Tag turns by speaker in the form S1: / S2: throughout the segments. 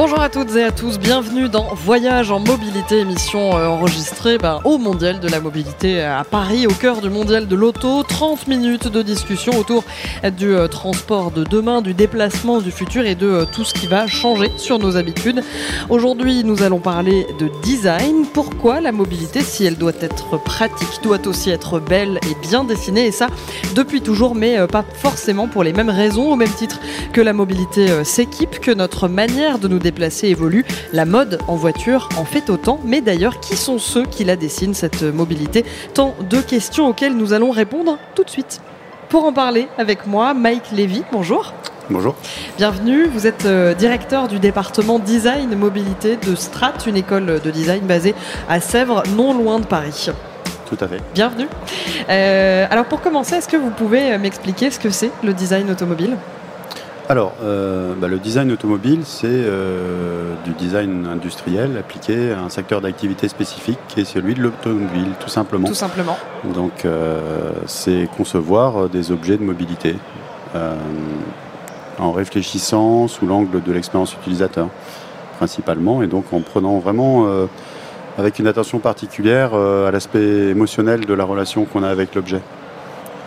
S1: Bonjour à toutes et à tous, bienvenue dans Voyage en mobilité, émission euh, enregistrée ben, au Mondial de la mobilité à Paris, au cœur du Mondial de l'auto. 30 minutes de discussion autour du euh, transport de demain, du déplacement du futur et de euh, tout ce qui va changer sur nos habitudes. Aujourd'hui, nous allons parler de design. Pourquoi la mobilité, si elle doit être pratique, doit aussi être belle et bien dessinée? Et ça, depuis toujours, mais pas forcément pour les mêmes raisons, au même titre que la mobilité s'équipe, que notre manière de nous déplacer évolue. La mode en voiture en fait autant, mais d'ailleurs, qui sont ceux qui la dessinent, cette mobilité? Tant de questions auxquelles nous allons répondre tout de suite. Pour en parler avec moi, Mike Lévy, bonjour.
S2: Bonjour.
S1: Bienvenue, vous êtes euh, directeur du département design mobilité de Strat, une école de design basée à Sèvres, non loin de Paris.
S2: Tout à fait.
S1: Bienvenue. Euh, alors pour commencer, est-ce que vous pouvez m'expliquer ce que c'est le design automobile?
S2: Alors, euh, bah, le design automobile, c'est euh, du design industriel appliqué à un secteur d'activité spécifique qui est celui de l'automobile, tout simplement.
S1: Tout simplement.
S2: Donc, euh, c'est concevoir des objets de mobilité en réfléchissant sous l'angle de l'expérience utilisateur, principalement, et donc en prenant vraiment avec une attention particulière à l'aspect émotionnel de la relation qu'on a avec l'objet.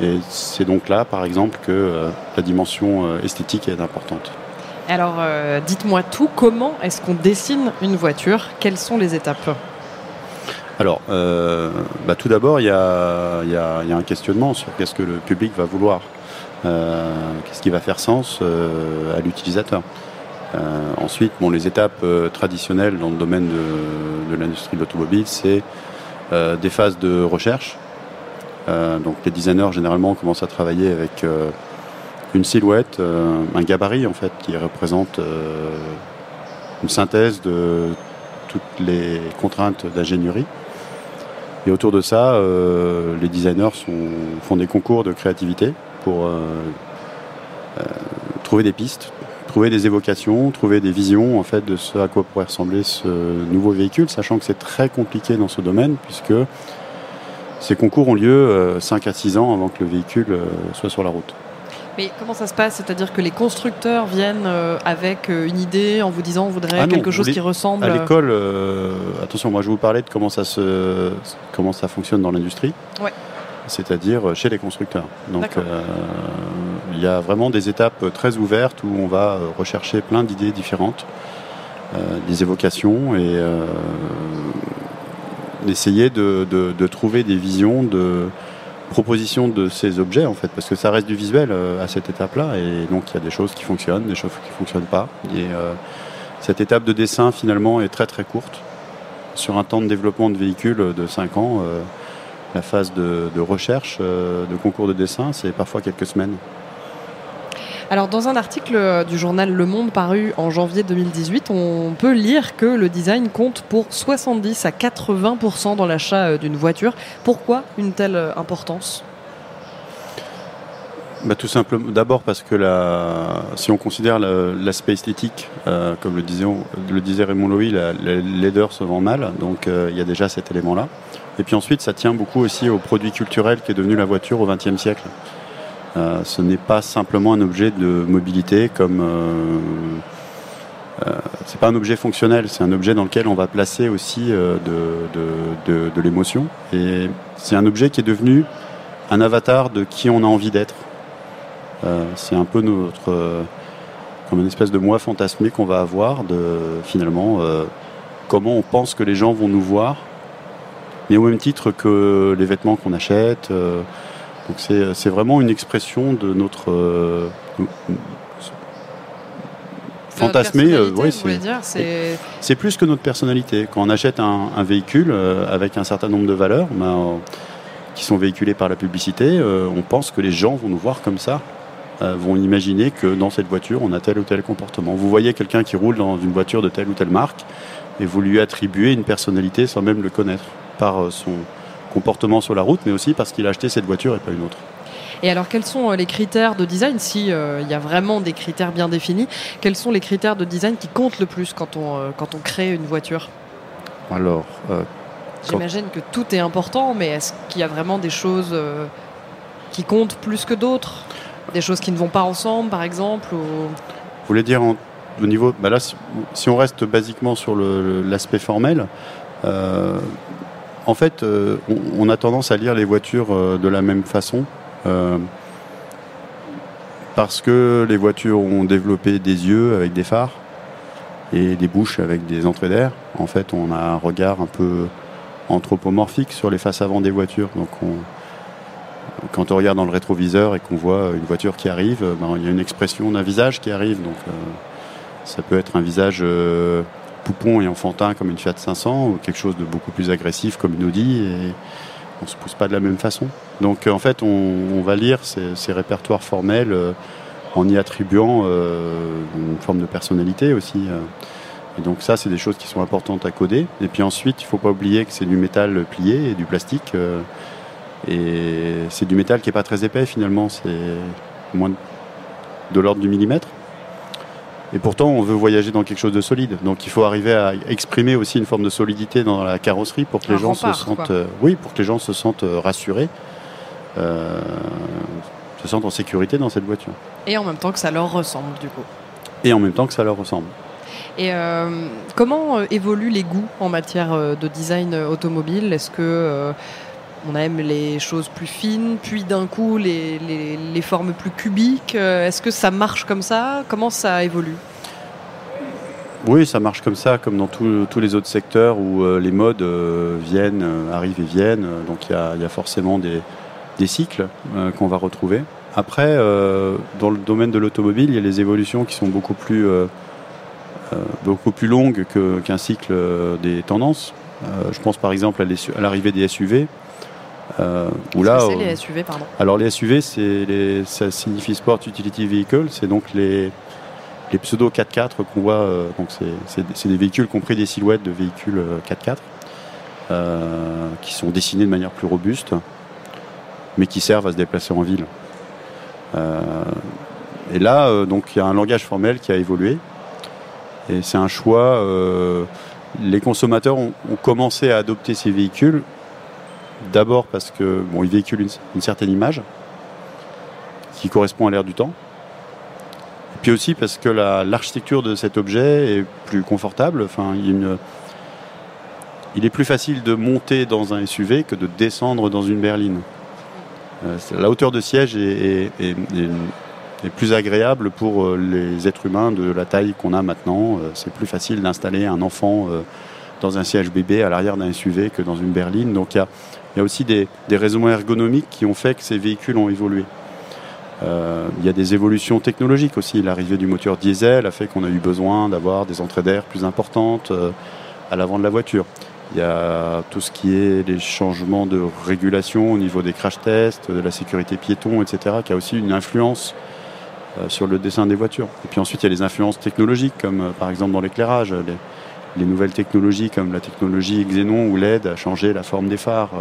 S2: Et c'est donc là, par exemple, que euh, la dimension euh, esthétique est importante.
S1: Alors, euh, dites-moi tout, comment est-ce qu'on dessine une voiture? Quelles sont les étapes?
S2: Alors, bah, tout d'abord, il y, a, un questionnement sur qu'est-ce que le public va vouloir. qu'est-ce qui va faire sens à l'utilisateur? Ensuite, bon, les étapes traditionnelles dans le domaine de, de l'industrie de l'automobile, c'est des phases de recherche, donc les designers généralement commencent à travailler avec euh, une silhouette, euh, un gabarit en fait qui représente une synthèse de toutes les contraintes d'ingénierie. Et autour de ça, les designers font des concours de créativité pour trouver des pistes, trouver des évocations, trouver des visions en fait de ce à quoi pourrait ressembler ce nouveau véhicule, sachant que c'est très compliqué dans ce domaine puisque ces concours ont lieu 5 euh, à 6 ans avant que le véhicule euh, soit sur la route.
S1: Mais comment ça se passe? C'est-à-dire que les constructeurs viennent euh, avec une idée en vous disant on voudrait ah quelque chose qui ressemble.
S2: À l'école, attention, moi je vous parlais de comment ça, se, comment ça fonctionne dans l'industrie.
S1: Ouais.
S2: C'est-à-dire chez les constructeurs. Donc il y a vraiment des étapes très ouvertes où on va rechercher plein d'idées différentes, des évocations et d'essayer de, trouver des visions de propositions de ces objets en fait parce que ça reste du visuel euh, à cette étape là et donc il y a des choses qui fonctionnent des choses qui fonctionnent pas et euh, cette étape de dessin finalement est très très courte. Sur un temps de développement de véhicules de 5 ans euh, la phase de recherche de concours de dessin c'est parfois quelques semaines
S1: alors, dans un article euh, du journal Le Monde paru en janvier 2018, on peut lire que le design compte pour 70 à 80% dans l'achat euh, d'une voiture. Pourquoi une telle euh, importance?
S2: Bah, tout simplement, d'abord parce que la, si on considère l'aspect esthétique, comme le disait, Raymond Lowy, la, laideur se vend mal, donc il y a déjà cet élément-là. Et puis ensuite, ça tient beaucoup aussi au produit culturel qui est devenu la voiture au XXe siècle. Euh, ce n'est pas simplement un objet de mobilité comme euh, euh, c'est pas un objet fonctionnel, c'est un objet dans lequel on va placer aussi de, de, l'émotion. Et c'est un objet qui est devenu un avatar de qui on a envie d'être. c'est un peu notre comme une espèce de moi fantasmé qu'on va avoir de finalement comment on pense que les gens vont nous voir, mais au même titre que les vêtements qu'on achète. Donc c'est vraiment une expression de notre euh,
S1: fantasmé. Euh,
S2: c'est plus que notre personnalité. Quand on achète un, véhicule euh, avec un certain nombre de valeurs ben, qui sont véhiculées par la publicité, on pense que les gens vont nous voir comme ça vont imaginer que dans cette voiture, on a tel ou tel comportement. Vous voyez quelqu'un qui roule dans une voiture de telle ou telle marque et vous lui attribuez une personnalité sans même le connaître par son, comportement sur la route, mais aussi parce qu'il a acheté cette voiture et pas une autre.
S1: Et alors, quels sont euh, les critères de design? Si euh, il y a vraiment des critères bien définis, quels sont les critères de design qui comptent le plus quand on, euh, quand on crée une voiture?
S2: Alors,
S1: J'imagine que tout est important, mais est-ce qu'il y a vraiment des choses qui comptent plus que d'autres? Des choses qui ne vont pas ensemble, par exemple ou...
S2: Vous voulez dire au niveau. Bah là, si, on reste basiquement sur l'aspect formel, euh, en fait, euh, on, a tendance à lire les voitures euh, de la même façon. parce que les voitures ont développé des yeux avec des phares et des bouches avec des entrées d'air. En fait, on a un regard un peu anthropomorphique sur les faces avant des voitures. Donc, on, quand on regarde dans le rétroviseur et qu'on voit une voiture qui arrive, ben, il y a une expression d'un visage qui arrive. Donc, ça peut être un visage euh, poupon et enfantin comme une Fiat 500 ou quelque chose de beaucoup plus agressif comme une Audi et on se pousse pas de la même façon. Donc en fait, on, va lire ces, répertoires formels euh, en y attribuant euh, une forme de personnalité aussi. Et donc ça, c'est des choses qui sont importantes à coder. Et puis ensuite, il faut pas oublier que c'est du métal plié et du plastique. et c'est du métal qui n'est pas très épais finalement, c'est moins de l'ordre du millimètre. Et pourtant, on veut voyager dans quelque chose de solide. Donc, il faut arriver à exprimer aussi une forme de solidité dans la carrosserie pour que les gens se sentent, euh, oui, pour que les gens se sentent euh, rassurés, euh, se sentent en sécurité dans cette voiture.
S1: Et en même temps que ça leur ressemble, du coup.
S2: Et en même temps que ça leur ressemble.
S1: Et comment évoluent les goûts en matière de design automobile? Est-ce que on aime les choses plus fines, puis d'un coup les, formes plus cubiques. Euh, est-ce que ça marche comme ça? Comment ça évolue?
S2: Oui, ça marche comme ça, comme dans tous les autres secteurs où euh, les modes euh, viennent, arrivent et viennent. Donc il y, a, forcément des, cycles qu'on va retrouver. Après, dans le domaine de l'automobile, il y a les évolutions qui sont beaucoup plus, beaucoup plus longues qu'un cycle des tendances. je pense par exemple à l'arrivée des SUV.
S1: Euh, là, c'est les SUV, pardon.
S2: Alors les SUV, c'est ça signifie Sport Utility Vehicle, c'est donc les, les pseudo 4x4 qu'on voit. Euh, donc c'est des véhicules compris des silhouettes de véhicules 4x4 euh, qui sont dessinés de manière plus robuste, mais qui servent à se déplacer en ville. et là, donc il y a un langage formel qui a évolué, et c'est un choix. les consommateurs ont commencé à adopter ces véhicules D'abord parce que bon, il véhicule une, certaine image qui correspond à l'ère du temps. Et puis aussi parce que l'architecture de cet objet est plus confortable. Enfin, il, il, est plus facile de monter dans un SUV que de descendre dans une berline. Euh, la hauteur de siège est, plus agréable pour euh, les êtres humains de la taille qu'on a maintenant. Euh, c'est plus facile d'installer un enfant dans un siège bébé à l'arrière d'un SUV que dans une berline. Donc il y a, il y a aussi des, raisons ergonomiques qui ont fait que ces véhicules ont évolué. Euh, il y a des évolutions technologiques aussi. L'arrivée du moteur diesel a fait qu'on a eu besoin d'avoir des entrées d'air plus importantes euh, à l'avant de la voiture. Il y a tout ce qui est les changements de régulation au niveau des crash tests, de la sécurité piéton, etc., qui a aussi une influence euh, sur le dessin des voitures. Et puis ensuite, il y a les influences technologiques, comme par exemple dans l'éclairage. Les nouvelles technologies comme la technologie Xenon ou LED a changé la forme des phares.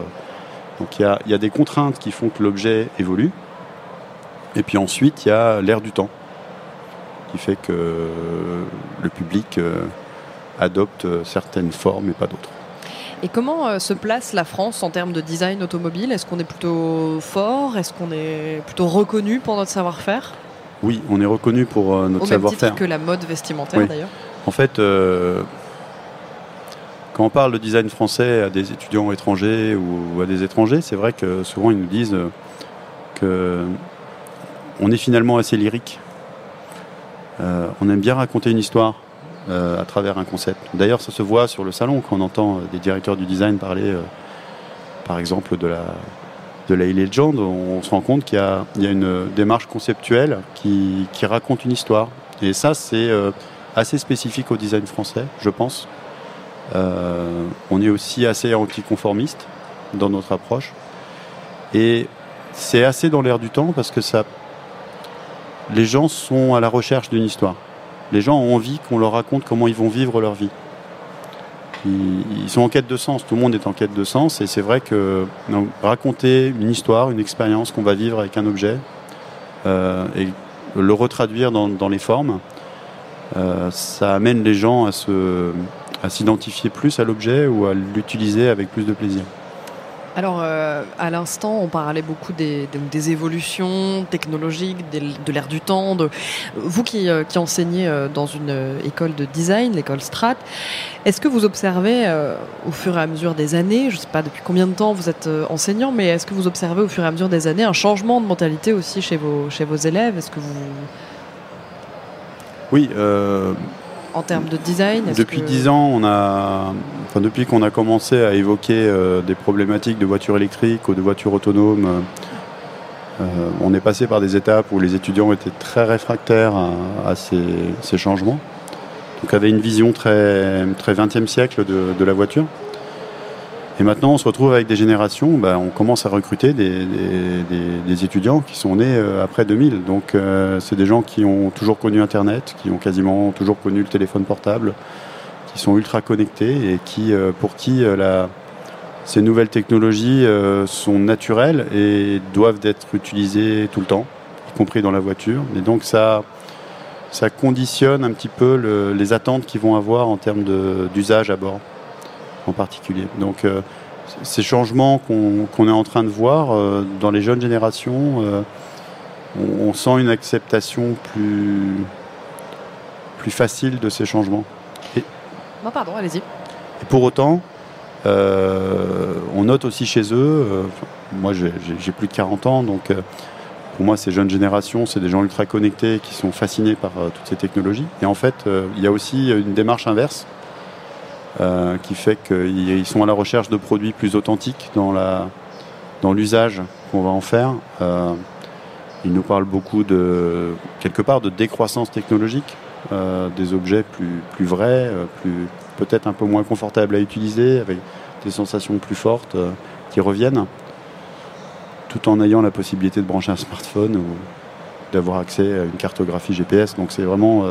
S2: Donc il y a, des contraintes qui font que l'objet évolue. Et puis ensuite, il y a l'air du temps qui fait que le public euh, adopte certaines formes et pas d'autres.
S1: Et comment euh, se place la France en termes de design automobile? Est-ce qu'on est plutôt fort? Est-ce qu'on est plutôt reconnu pour notre savoir-faire?
S2: Oui, on est reconnu pour euh, notre savoir-faire.
S1: que la mode vestimentaire d'ailleurs.
S2: En fait, quand on parle de design français à des étudiants étrangers ou à des étrangers, c'est vrai que souvent ils nous disent que on est finalement assez lyrique. Euh, on aime bien raconter une histoire euh, à travers un concept. D'ailleurs, ça se voit sur le salon quand on entend des directeurs du design parler, euh, par exemple, de la de la Legend. On, se rend compte qu'il y, y, a une démarche conceptuelle qui, qui raconte une histoire. Et ça, c'est assez spécifique au design français, je pense. Euh, on est aussi assez anticonformiste dans notre approche. Et c'est assez dans l'air du temps parce que ça, les gens sont à la recherche d'une histoire. Les gens ont envie qu'on leur raconte comment ils vont vivre leur vie. Ils, sont en quête de sens, tout le monde est en quête de sens, et c'est vrai que raconter une histoire, une expérience qu'on va vivre avec un objet, euh, et le retraduire dans, les formes, euh, ça amène les gens à se, à s'identifier plus à l'objet ou à l'utiliser avec plus de plaisir.
S1: Alors, euh, à l'instant, on parlait beaucoup des, évolutions technologiques, de l'ère du temps. De... Vous qui, euh, enseignez euh, dans une école de design, l'école Strat, est-ce que vous observez au fur et à mesure des années, je ne sais pas depuis combien de temps vous êtes enseignant, mais est-ce que vous observez au fur et à mesure des années un changement de mentalité aussi chez vos, chez vos élèves? Est-ce que vous...
S2: Oui,
S1: en termes de design
S2: Depuis dix ans, on a, enfin, depuis qu'on a commencé à évoquer euh, des problématiques de voitures électriques ou de voitures autonomes, euh, euh, on est passé par des étapes où les étudiants étaient très réfractaires à, ces, changements. Donc, avaient une vision très, très 20e siècle de la voiture. Et maintenant, on se retrouve avec des générations, bah, on commence à recruter des, étudiants qui sont nés euh, après 2000. Donc, euh, c'est des gens qui ont toujours connu Internet, qui ont quasiment toujours connu le téléphone portable, qui sont ultra connectés et qui, euh, pour qui ces nouvelles technologies sont naturelles et doivent être utilisées tout le temps, y compris dans la voiture. Et donc, ça, ça conditionne un petit peu les attentes qu'ils vont avoir en termes d'usage à bord en particulier. Donc euh, ces changements qu'on est en train de voir euh, dans les jeunes générations, euh, on, sent une acceptation plus, plus facile de ces changements.
S1: Et, non, pardon, allez-y.
S2: Et pour autant, on note aussi chez eux, moi j'ai plus de 40 ans, donc pour moi ces jeunes générations, c'est des gens ultra connectés qui sont fascinés par toutes ces technologies. Et en fait, il y a aussi une démarche inverse euh, qui fait qu'ils sont à la recherche de produits plus authentiques dans la dans l'usage qu'on va en faire. Euh, ils nous parlent beaucoup de quelque part de décroissance technologique, euh, des objets plus plus vrais, plus peut-être un peu moins confortables à utiliser, avec des sensations plus fortes qui reviennent, tout en ayant la possibilité de brancher un smartphone ou d'avoir accès à une cartographie GPS. Donc c'est vraiment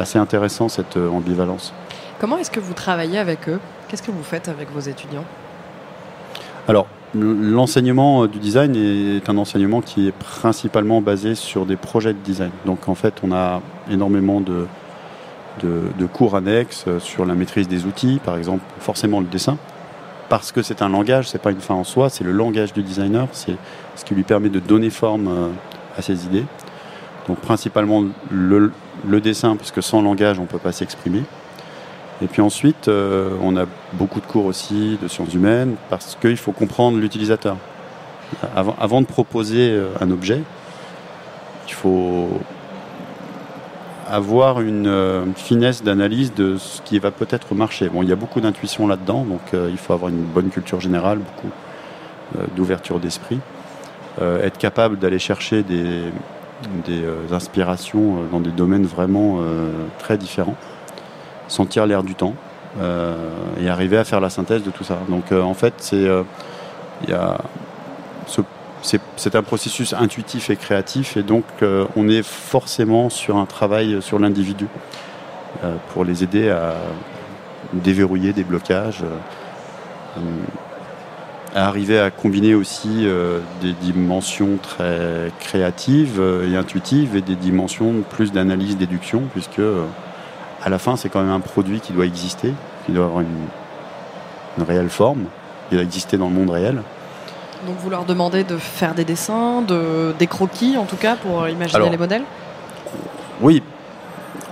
S2: assez intéressant cette ambivalence.
S1: Comment est-ce que vous travaillez avec eux? Qu'est-ce que vous faites avec vos étudiants?
S2: Alors, l'enseignement du design est un enseignement qui est principalement basé sur des projets de design. Donc en fait, on a énormément de, de, cours annexes sur la maîtrise des outils, par exemple forcément le dessin, parce que c'est un langage, c'est pas une fin en soi, c'est le langage du designer, c'est ce qui lui permet de donner forme euh, à ses idées. Donc principalement le, le dessin, parce que sans langage on ne peut pas s'exprimer. Et puis ensuite, euh, on a beaucoup de cours aussi de sciences humaines parce qu'il faut comprendre l'utilisateur. Avant, de proposer euh, un objet, il faut avoir une euh, finesse d'analyse de ce qui va peut-être marcher. Bon, il y a beaucoup d'intuition là-dedans, donc il faut avoir une bonne culture générale, beaucoup d'ouverture d'esprit, être capable d'aller chercher des, des inspirations dans des domaines vraiment très différents sentir l'air du temps euh, et arriver à faire la synthèse de tout ça. Donc euh, en fait, c'est euh, c'est un processus intuitif et créatif et donc on est forcément sur un travail sur l'individu pour les aider à déverrouiller des blocages, à arriver à combiner aussi des dimensions très créatives et intuitives et des dimensions plus d'analyse déduction puisque à la fin, c'est quand même un produit qui doit exister, qui doit avoir une, réelle forme, qui doit exister dans le monde réel.
S1: Donc vous leur demandez de faire des dessins, de, des croquis en tout cas pour imaginer les modèles?
S2: Oui,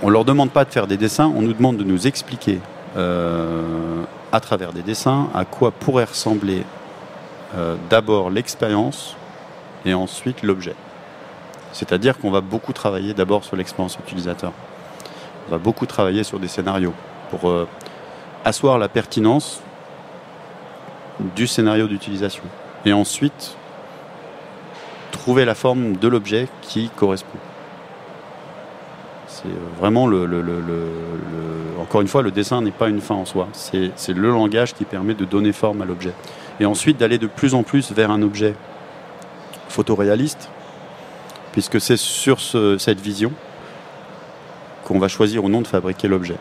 S2: on ne leur demande pas de faire des dessins, on nous demande de nous expliquer euh, à travers des dessins à quoi pourrait ressembler euh, d'abord l'expérience et ensuite l'objet. C'est-à-dire qu'on va beaucoup travailler d'abord sur l'expérience utilisateur on va beaucoup travailler sur des scénarios pour euh, asseoir la pertinence du scénario d'utilisation. Et ensuite, trouver la forme de l'objet qui correspond. C'est euh, vraiment le, Encore une fois, le dessin n'est pas une fin en soi. C'est le langage qui permet de donner forme à l'objet. Et ensuite d'aller de plus en plus vers un objet photoréaliste, puisque c'est sur cette vision qu'on va choisir ou non de fabriquer l'objet.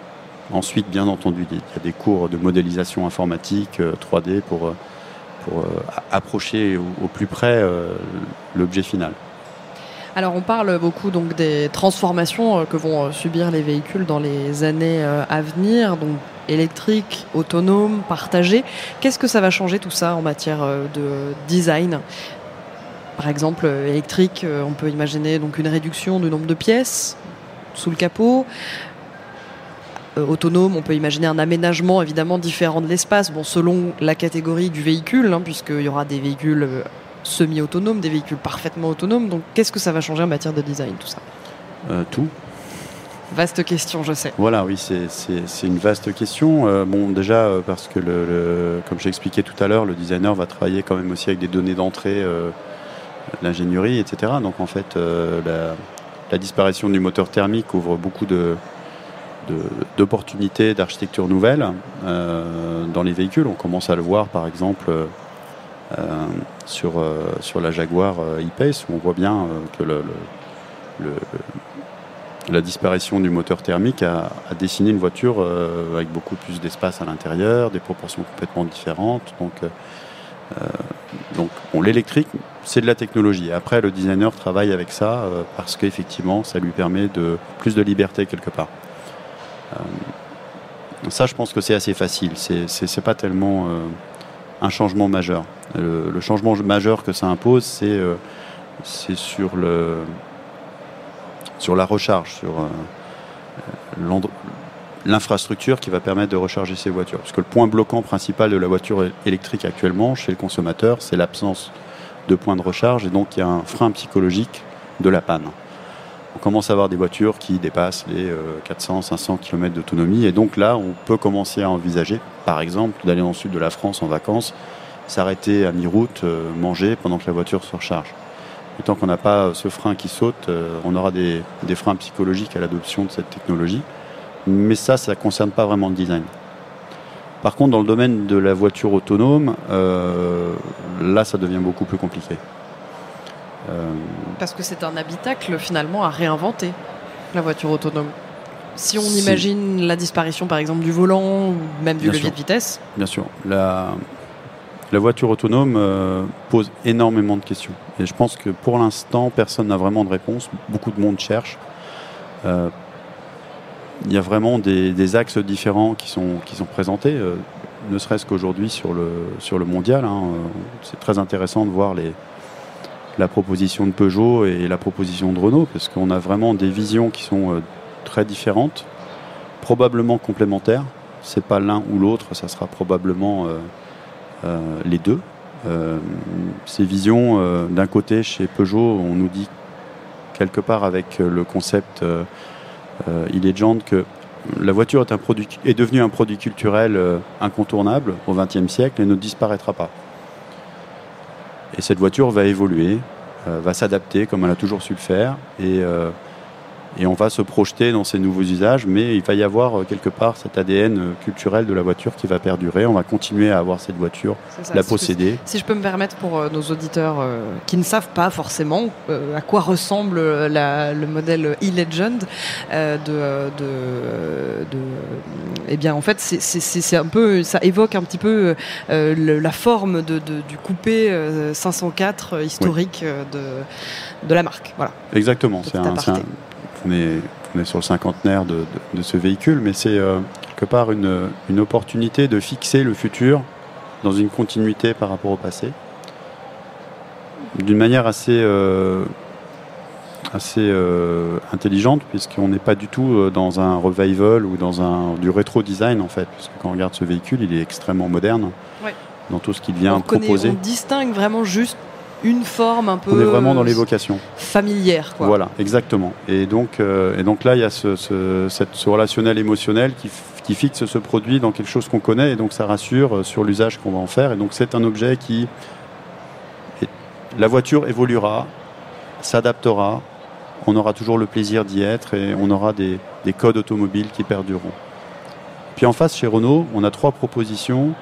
S2: Ensuite, bien entendu, il y a des cours de modélisation informatique 3D euh, pour, euh, euh, approcher au, plus près l'objet final.
S1: Alors on parle beaucoup donc des transformations que vont subir les véhicules dans les années à venir, donc électrique, autonome, partagé. Qu'est-ce que ça va changer tout ça en matière de design? Par exemple, électrique, on peut imaginer donc une réduction du nombre de pièces sous le capot. autonome, on peut imaginer un aménagement évidemment différent de l'espace, bon, selon la catégorie du véhicule, hein, puisqu'il y aura des véhicules semi-autonomes, des véhicules parfaitement autonomes. Donc qu'est-ce que ça va changer en matière de design, tout ça?
S2: Tout.
S1: Vaste question, je sais.
S2: Voilà, oui, c'est une vaste question. Euh, bon, déjà, euh, parce que, le, comme j'ai expliqué tout à l'heure, le designer va travailler quand même aussi avec des données d'entrée, euh, l'ingénierie, etc. Donc, en fait, la, disparition du moteur thermique ouvre beaucoup d'opportunités d'architecture nouvelle dans les véhicules. On commence à le voir, par exemple, sur, sur la Jaguar E-Pace, où on voit bien que la disparition du moteur thermique a, dessiné une voiture euh, avec beaucoup plus d'espace à l'intérieur, des proportions complètement différentes. Euh, euh, donc l'électrique, c'est de la technologie. Après, le designer travaille avec ça parce qu'effectivement, ça lui permet de plus de liberté quelque part. ça, je pense que c'est assez facile. C'est pas tellement un changement majeur. Le, le, changement majeur que ça impose, c'est sur le sur la recharge, sur euh, l'infrastructure qui va permettre de recharger ces voitures. Parce que le point bloquant principal de la voiture électrique actuellement chez le consommateur, c'est l'absence de points de recharge et donc il y a un frein psychologique de la panne. On commence à avoir des voitures qui dépassent les 400, 500 km d'autonomie et donc là, on peut commencer à envisager, par exemple, d'aller dans le sud de la France en vacances, s'arrêter à mi-route, euh, manger pendant que la voiture se recharge. Et tant qu'on n'a pas ce frein qui saute, euh, on aura des, freins psychologiques à l'adoption de cette technologie. Mais ça, ça ne concerne pas vraiment le design. Par contre, dans le domaine de la voiture autonome, euh, là, ça devient beaucoup plus compliqué.
S1: Euh, Parce que c'est un habitacle finalement à réinventer, la voiture autonome. Si on imagine la disparition par exemple du volant ou même du levier de vitesse.
S2: Bien sûr. La, la voiture autonome euh, pose énormément de questions. Et je pense que pour l'instant, personne n'a vraiment de réponse. Beaucoup de monde cherche. Euh, il y a vraiment des, axes différents qui sont, qui sont présentés, euh, ne serait-ce qu'aujourd'hui sur le, sur le mondial. Hein, c'est très intéressant de voir les, la proposition de Peugeot et la proposition de Renault, parce qu'on a vraiment des visions qui sont très différentes, probablement complémentaires. C'est pas l'un ou l'autre, ça sera probablement euh, les deux. Euh, ces visions, euh, d'un côté, chez Peugeot, on nous dit quelque part avec le concept Illegend que la voiture est, est devenue un produit culturel incontournable au XXe siècle et ne disparaîtra pas. Et cette voiture va évoluer, va s'adapter comme elle a toujours su le faire, et et on va se projeter dans ces nouveaux usages, mais il va y avoir euh, quelque part cet ADN euh, culturel de la voiture qui va perdurer. On va continuer à avoir cette voiture, la posséder.
S1: Si je peux me permettre pour euh, nos auditeurs qui ne savent pas forcément à quoi ressemble le modèle e-Legend de, de, eh bien en fait c'est un peu ça évoque un petit peu la forme de, du coupé 504 historique de, de la marque. Voilà.
S2: Exactement. C'est un, on est, sur le cinquantenaire de, ce véhicule, mais c'est euh, quelque part une, opportunité de fixer le futur dans une continuité par rapport au passé, d'une manière assez, euh, assez euh, intelligente, puisqu'on n'est pas du tout dans un revival ou dans un, du rétro-design en fait, parce que quand on regarde ce véhicule, il est extrêmement moderne dans tout ce qu'il vient proposer.
S1: on distingue vraiment juste une forme un peu.
S2: On est vraiment dans l'évocation.
S1: Familière, quoi.
S2: Voilà, exactement. Et donc, euh, et donc là, il y a ce, ce, relationnel émotionnel qui, qui, fixe ce produit dans quelque chose qu'on connaît, et donc ça rassure euh, sur l'usage qu'on va en faire. Et donc, c'est un objet qui. La voiture évoluera, s'adaptera, on aura toujours le plaisir d'y être, et on aura des, des codes automobiles qui perdureront. Puis en face, chez Renault, on a trois propositions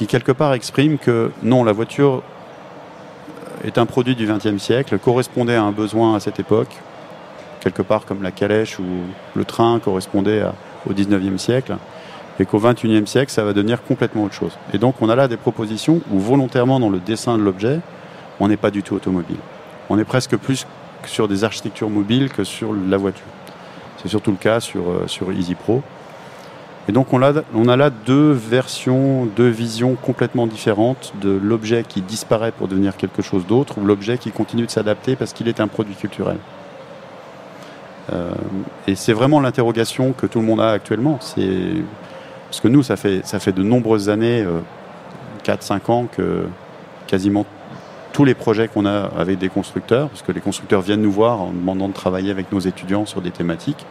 S2: qui quelque part exprime que non, la voiture est un produit du XXe siècle, correspondait à un besoin à cette époque, quelque part comme la calèche ou le train correspondait au XIXe siècle, et qu'au XXIe siècle, ça va devenir complètement autre chose. Et donc on a là des propositions où volontairement dans le dessin de l'objet, on n'est pas du tout automobile. on est presque plus sur des architectures mobiles que sur la voiture. C'est surtout le cas sur, sur Easy Pro. Et donc on a, on a là deux versions, deux visions complètement différentes de l'objet qui disparaît pour devenir quelque chose d'autre ou l'objet qui continue de s'adapter parce qu'il est un produit culturel. Euh, et c'est vraiment l'interrogation que tout le monde a actuellement. Parce que nous, ça fait, ça fait de nombreuses années, 4-5 euh, ans, que quasiment tous les projets qu'on a avec des constructeurs, parce que les constructeurs viennent nous voir en demandant de travailler avec nos étudiants sur des thématiques,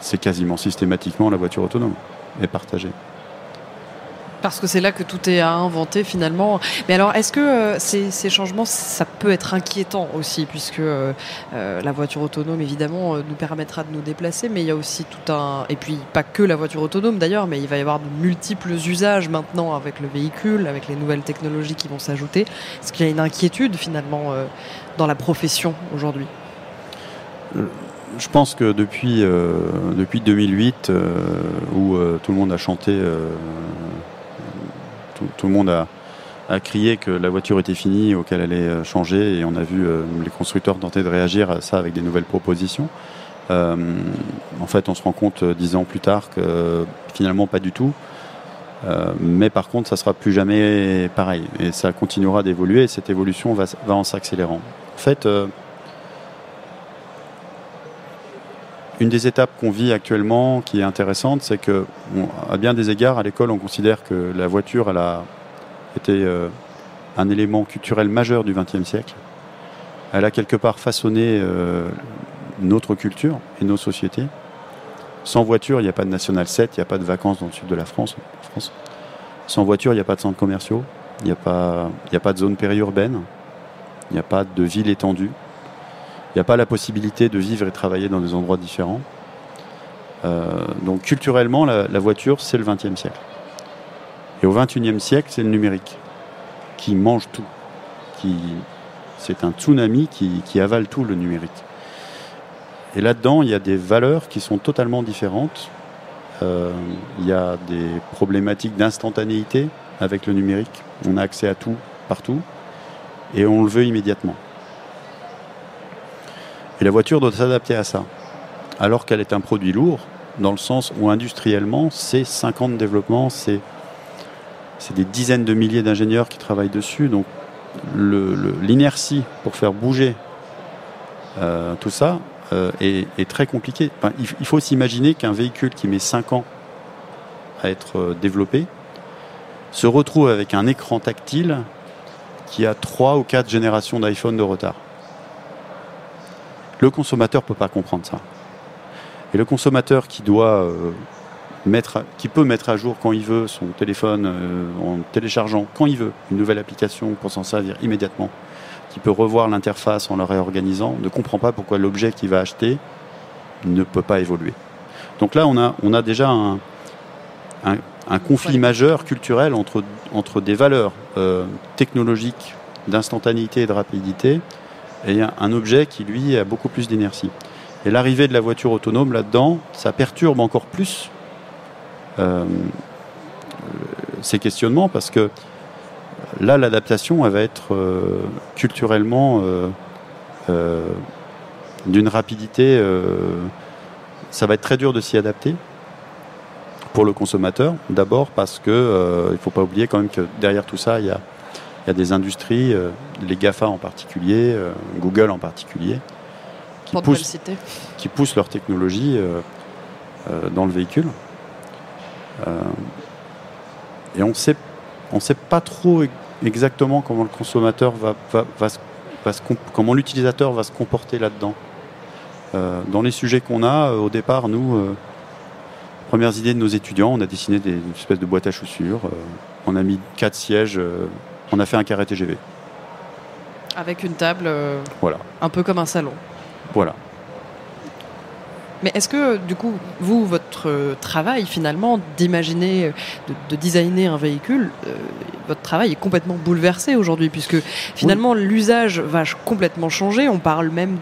S2: c'est quasiment systématiquement la voiture autonome et partagée.
S1: Parce que c'est là que tout est à inventer finalement. Mais alors, est-ce que euh, ces, changements, ça peut être inquiétant aussi, puisque euh, euh, la voiture autonome, évidemment, nous permettra de nous déplacer, mais il y a aussi tout un... Et puis, pas que la voiture autonome d'ailleurs, mais il va y avoir de multiples usages maintenant avec le véhicule, avec les nouvelles technologies qui vont s'ajouter. Est-ce qu'il y a une inquiétude finalement dans la profession aujourd'hui
S2: je pense que depuis, euh, depuis 2008, euh, où euh, tout le monde a chanté, tout, le monde a, crié que la voiture était finie, auquel elle allait changer, et on a vu les constructeurs tenter de réagir à ça avec des nouvelles propositions. en fait, on se rend compte dix ans plus tard que finalement pas du tout. mais par contre, ça sera plus jamais pareil, et ça continuera d'évoluer. Et cette évolution va, va en s'accélérant. En fait, Une des étapes qu'on vit actuellement qui est intéressante, c'est que, à bien des égards, à l'école, on considère que la voiture, elle a été euh, un élément culturel majeur du XXe siècle. Elle a quelque part façonné euh, notre culture et nos sociétés. Sans voiture, il n'y a pas de National 7, il n'y a pas de vacances dans le sud de la France. France. Sans voiture, il n'y a pas de centres commerciaux, il n'y a, pas, a pas de zone périurbaine, il n'y a pas de ville étendue. Il n'y a pas la possibilité de vivre et travailler dans des endroits différents. Euh, donc culturellement, la, voiture, c'est le XXe siècle. Et au XXIe siècle, c'est le numérique qui mange tout. Qui, c'est un tsunami qui, avale tout le numérique. Et là-dedans, il y a des valeurs qui sont totalement différentes. Euh, il y a des problématiques d'instantanéité avec le numérique. On a accès à tout, partout, et on le veut immédiatement. Et la voiture doit s'adapter à ça. Alors qu'elle est un produit lourd, dans le sens où industriellement, c'est 50 développements, c'est des dizaines de milliers d'ingénieurs qui travaillent dessus. Donc l'inertie pour faire bouger euh, tout ça euh, est, très compliquée. il, faut s'imaginer qu'un véhicule qui met 5 ans à être euh, développé se retrouve avec un écran tactile qui a 3 ou 4 générations d'iPhone de retard. Le consommateur ne peut pas comprendre ça. Et le consommateur qui doit euh, mettre, qui peut mettre à jour quand il veut son téléphone euh, en téléchargeant quand il veut une nouvelle application pour s'en servir immédiatement, qui peut revoir l'interface en la réorganisant, ne comprend pas pourquoi l'objet qu'il va acheter ne peut pas évoluer. Donc là, on a, on a déjà un, un, conflit majeur culturel entre, entre des valeurs euh, technologiques d'instantanéité et de rapidité et un objet qui, lui, a beaucoup plus d'inertie. Et l'arrivée de la voiture autonome là-dedans, ça perturbe encore plus euh, ces questionnements parce que là, l'adaptation, elle va être euh, culturellement euh, d'une rapidité. ça va être très dur de s'y adapter pour le consommateur. D'abord parce que il ne faut pas oublier quand même que derrière tout ça, il y a il y a des industries, euh, les GAFA en particulier, euh, Google en particulier, qui, poussent, qui poussent leur technologie euh, dans le véhicule. et on sait, ne sait pas trop exactement comment le consommateur va, va, comment l'utilisateur va se comporter là-dedans. dans les sujets qu'on a, au départ, nous, premières idées de nos étudiants, on a dessiné des, une espèce de boîte à chaussures. on a mis quatre sièges on a fait un carré TGV.
S1: Avec une table, euh, voilà. un peu comme un salon.
S2: Voilà.
S1: Mais est-ce que, du coup, vous, votre travail, finalement, d'imaginer, de, designer un véhicule, euh, votre travail est complètement bouleversé aujourd'hui, puisque finalement, l'usage va complètement changer. On parle même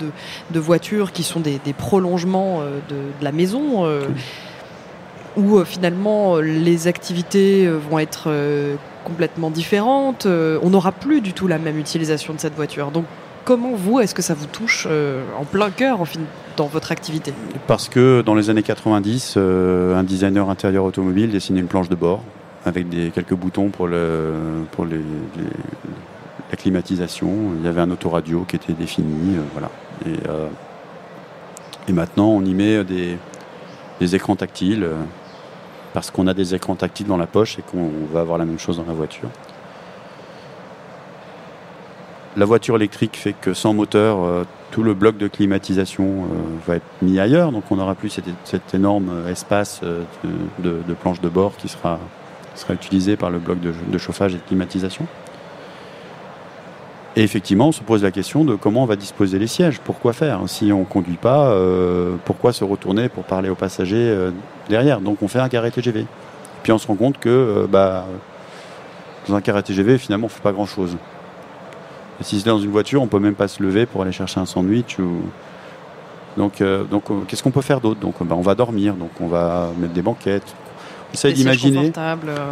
S1: de, voitures qui sont des, prolongements euh, de, la maison, où finalement, les activités vont être complètement différente. on n'aura plus du tout la même utilisation de cette voiture. Donc comment vous, est-ce que ça vous touche en plein cœur dans votre activité?
S2: Parce que dans les années 90, un designer intérieur automobile dessinait une planche de bord avec des, quelques boutons pour, la climatisation. Il y avait un autoradio qui était défini. voilà. Et, maintenant, on y met des, écrans tactiles euh, parce qu'on a des écrans tactiles dans la poche et qu'on va avoir la même chose dans la voiture. La voiture électrique fait que sans moteur, euh, tout le bloc de climatisation euh, va être mis ailleurs, donc on n'aura plus cet, énorme espace de, planche de bord qui sera, sera utilisé par le bloc de chauffage et de climatisation. Et effectivement, on se pose la question de comment on va disposer les sièges. Pourquoi faire Si on ne conduit pas, euh, pourquoi se retourner pour parler aux passagers euh, derrière? Donc on fait un carré TGV. Puis on se rend compte que euh, bah, dans un carré TGV, finalement, on ne fait pas grand-chose. Si c'est dans une voiture, on peut même pas se lever pour aller chercher un sandwich. Ou... Donc, donc qu'est-ce qu'on peut faire d'autre? Donc bah, on va dormir, donc on va mettre des banquettes.
S1: On essaye d'imaginer.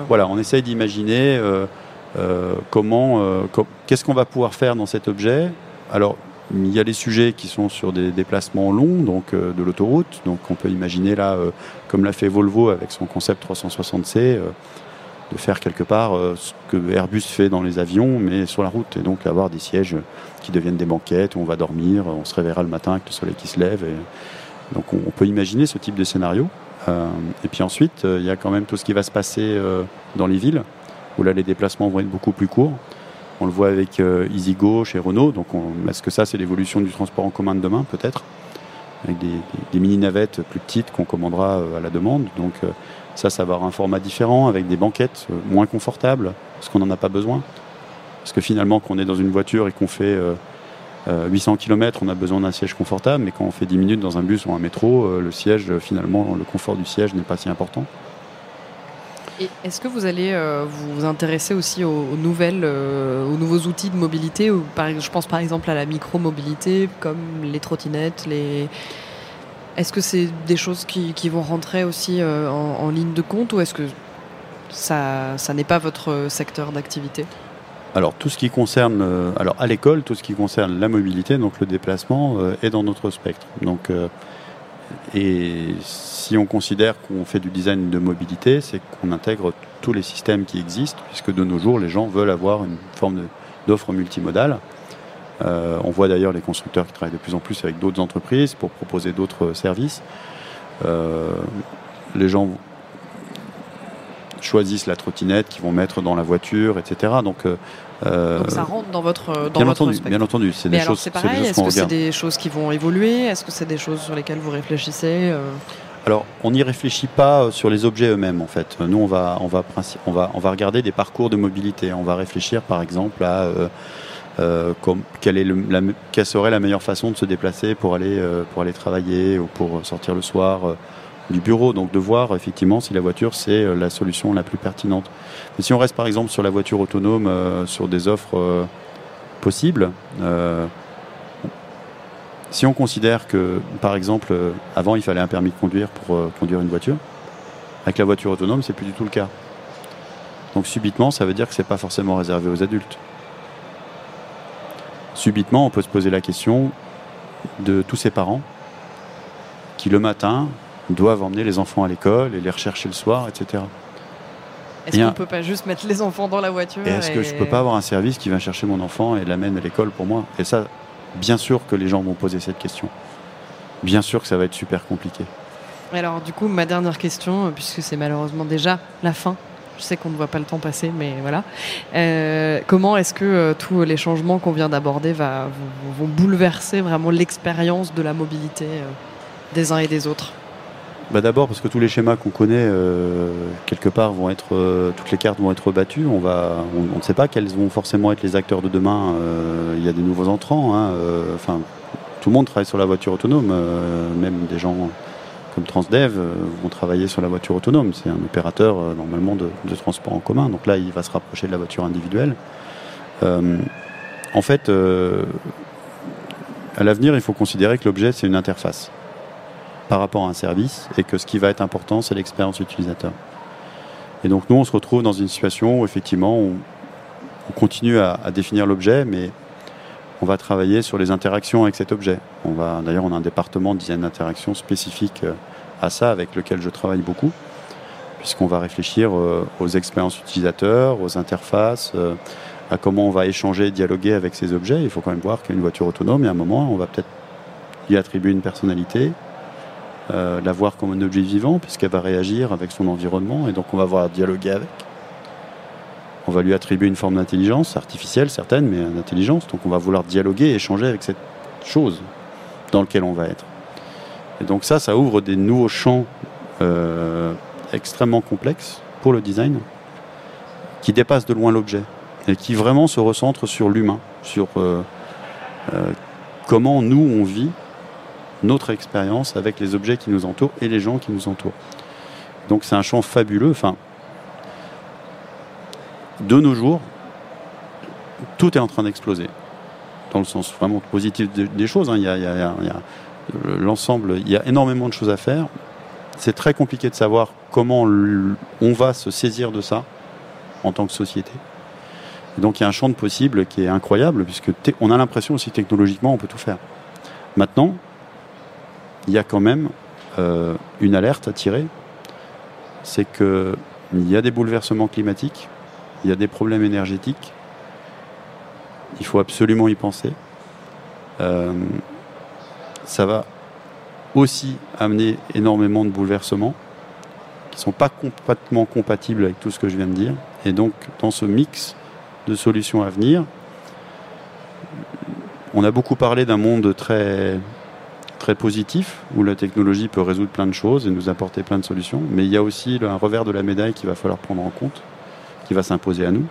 S2: Voilà, on essaye d'imaginer comment, euh, qu'est-ce qu'on va pouvoir faire dans cet objet? Alors, il y a des sujets qui sont sur des déplacements longs, donc euh, de l'autoroute. Donc, on peut imaginer là, comme l'a fait Volvo avec son concept 360C, de faire quelque part ce que Airbus fait dans les avions, mais sur la route, et donc avoir des sièges qui deviennent des banquettes où on va dormir, on se réveillera le matin avec le soleil qui se lève. Donc, on, peut imaginer ce type de scénario. et puis ensuite, il y a quand même tout ce qui va se passer dans les villes où là les déplacements vont être beaucoup plus courts. On le voit avec euh, EasyGo chez Renault. Donc, est-ce que ça, c'est l'évolution du transport en commun de demain, peut-être? Avec des, mini-navettes plus petites qu'on commandera euh, à la demande. Donc, euh, ça, ça va avoir un format différent, avec des banquettes moins confortables, parce qu'on n'en a pas besoin? Parce que finalement, quand on est dans une voiture et qu'on fait 800 km, on a besoin d'un siège confortable, mais quand on fait 10 minutes dans un bus ou un métro, le siège, finalement, le confort du siège n'est pas si important.
S1: Est-ce que vous allez euh, vous intéresser aussi aux, nouvelles, euh, aux nouveaux outils de mobilité Je pense par exemple à la micro-mobilité, comme les trottinettes, les... Est-ce que c'est des choses qui, vont rentrer aussi euh, en, ligne de compte ou est-ce que ça, n'est pas votre secteur d'activité?
S2: Alors tout ce qui concerne, alors à l'école, tout ce qui concerne la mobilité, donc le déplacement, est dans notre spectre. Donc et si on considère qu'on fait du design de mobilité, c'est qu'on intègre tous les systèmes qui existent, puisque de nos jours, les gens veulent avoir une forme d'offre multimodale. Euh, on voit d'ailleurs les constructeurs qui travaillent de plus en plus avec d'autres entreprises pour proposer d'autres services. Euh, les gens choisissent la trottinette qu'ils vont mettre dans la voiture, etc.
S1: Donc, euh, Donc ça rentre dans votre dans
S2: bien entendu, bien entendu.
S1: C'est des choses. C'est pareil. Est-ce que c'est des choses qui vont évoluer? Est-ce que c'est des choses sur lesquelles vous réfléchissez euh?
S2: Alors, on n'y réfléchit pas euh, sur les objets eux-mêmes, en fait. Nous, on va, on va, on va, on va regarder des parcours de mobilité. On va réfléchir, par exemple, à comme, quelle, est la, quelle serait la meilleure façon de se déplacer pour aller, pour aller travailler ou pour sortir le soir du bureau, donc de voir effectivement si la voiture c'est euh, la solution la plus pertinente. Mais si on reste par exemple sur la voiture autonome, euh, sur des offres euh, possibles, si on considère que par exemple avant il fallait un permis de conduire pour conduire une voiture, avec la voiture autonome c'est plus du tout le cas. Donc subitement ça veut dire que c'est pas forcément réservé aux adultes. Subitement on peut se poser la question de tous ces parents qui le matin doivent emmener les enfants à l'école et les rechercher le soir, etc.
S1: Est-ce qu'on ne peut pas juste mettre les enfants dans la voiture
S2: Est-ce que je ne peux pas avoir un service qui va chercher mon enfant et l'amène à l'école pour moi? Et ça, bien sûr que les gens vont poser cette question. Bien sûr que ça va être super compliqué.
S1: Alors du coup, ma dernière question, puisque c'est malheureusement déjà la fin, je sais qu'on ne voit pas le temps passer, mais voilà. Euh, comment est-ce que euh, tous les changements qu'on vient d'aborder vont, bouleverser vraiment l'expérience de la mobilité euh, des uns et des autres?
S2: Bah D'abord parce que tous les schémas qu'on connaît, euh, quelque part, vont être, euh, toutes les cartes vont être battues. On, ne sait pas quels vont forcément être les acteurs de demain. Euh, il y a des nouveaux entrants. Hein, enfin, tout le monde travaille sur la voiture autonome. même des gens comme Transdev vont travailler sur la voiture autonome. C'est un opérateur normalement de, de, transport en commun. Donc là, il va se rapprocher de la voiture individuelle. en fait, à l'avenir, il faut considérer que l'objet, c'est une interface par rapport à un service et que ce qui va être important, c'est l'expérience utilisateur. Et donc nous, on se retrouve dans une situation où effectivement, on, continue à, définir l'objet, mais on va travailler sur les interactions avec cet objet. On va, d'ailleurs, on a un département de design d'interaction spécifique euh, à ça, avec lequel je travaille beaucoup, puisqu'on va réfléchir euh, aux expériences utilisateurs, aux interfaces, euh, à comment on va échanger, dialoguer avec ces objets. Il faut quand même voir qu'une voiture autonome, et à un moment, on va peut-être lui attribuer une personnalité, la voir comme un objet vivant, puisqu'elle va réagir avec son environnement, et donc on va voir dialoguer avec. On va lui attribuer une forme d'intelligence artificielle, certaine, mais une intelligence. Donc on va vouloir dialoguer et échanger avec cette chose dans laquelle on va être. Et donc ça, ça ouvre des nouveaux champs euh, extrêmement complexes pour le design, qui dépassent de loin l'objet et qui vraiment se recentrent sur l'humain, sur euh, euh, comment nous on vit notre expérience avec les objets qui nous entourent et les gens qui nous entourent. Donc c'est un champ fabuleux. Enfin, de nos jours, tout est en train d'exploser. Dans le sens vraiment positif des choses. Il y a, l'ensemble, il y a énormément de choses à faire. C'est très compliqué de savoir comment on va se saisir de ça en tant que société. donc il y a un champ de possibles qui est incroyable, puisque on a l'impression aussi technologiquement on peut tout faire. Maintenant, il y a quand même euh, une alerte à tirer, c'est qu'il y a des bouleversements climatiques il y a des problèmes énergétiques. Il faut absolument y penser. Euh, ça va aussi amener énormément de bouleversements qui ne sont pas complètement compatibles avec tout ce que je viens de dire. Et donc, dans ce mix de solutions à venir, on a beaucoup parlé d'un monde très, très positif, où la technologie peut résoudre plein de choses et nous apporter plein de solutions, mais il y a aussi un revers de la médaille qu'il va falloir prendre en compte, qui va s'imposer à nous.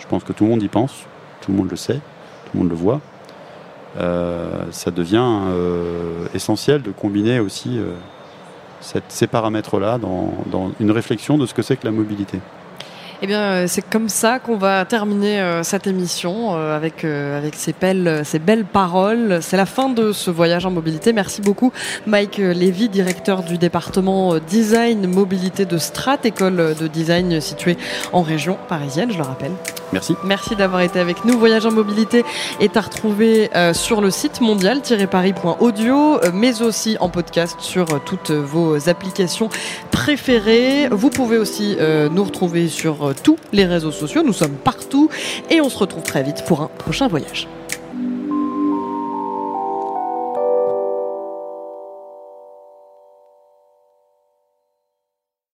S2: Je pense que tout le monde y pense, tout le monde le sait, tout le monde le voit. Euh, ça devient euh, essentiel de combiner aussi euh, ces paramètres-là dans, une réflexion de ce que c'est que la mobilité.
S1: Eh bien, euh, c'est comme ça qu'on va terminer euh, cette émission euh, avec, avec ces, belles, ces belles paroles. C'est la fin de ce voyage en mobilité. Merci beaucoup, Mike Lévy, directeur du département Design Mobilité de Strat, école de design située en région parisienne, je le rappelle.
S2: Merci.
S1: Merci d'avoir été avec nous. Voyage en mobilité est à retrouver sur le site mondial-paris.audio, mais aussi en podcast sur toutes vos applications préférées. Vous pouvez aussi nous retrouver sur tous les réseaux sociaux. Nous sommes partout et on se retrouve très vite pour un prochain voyage.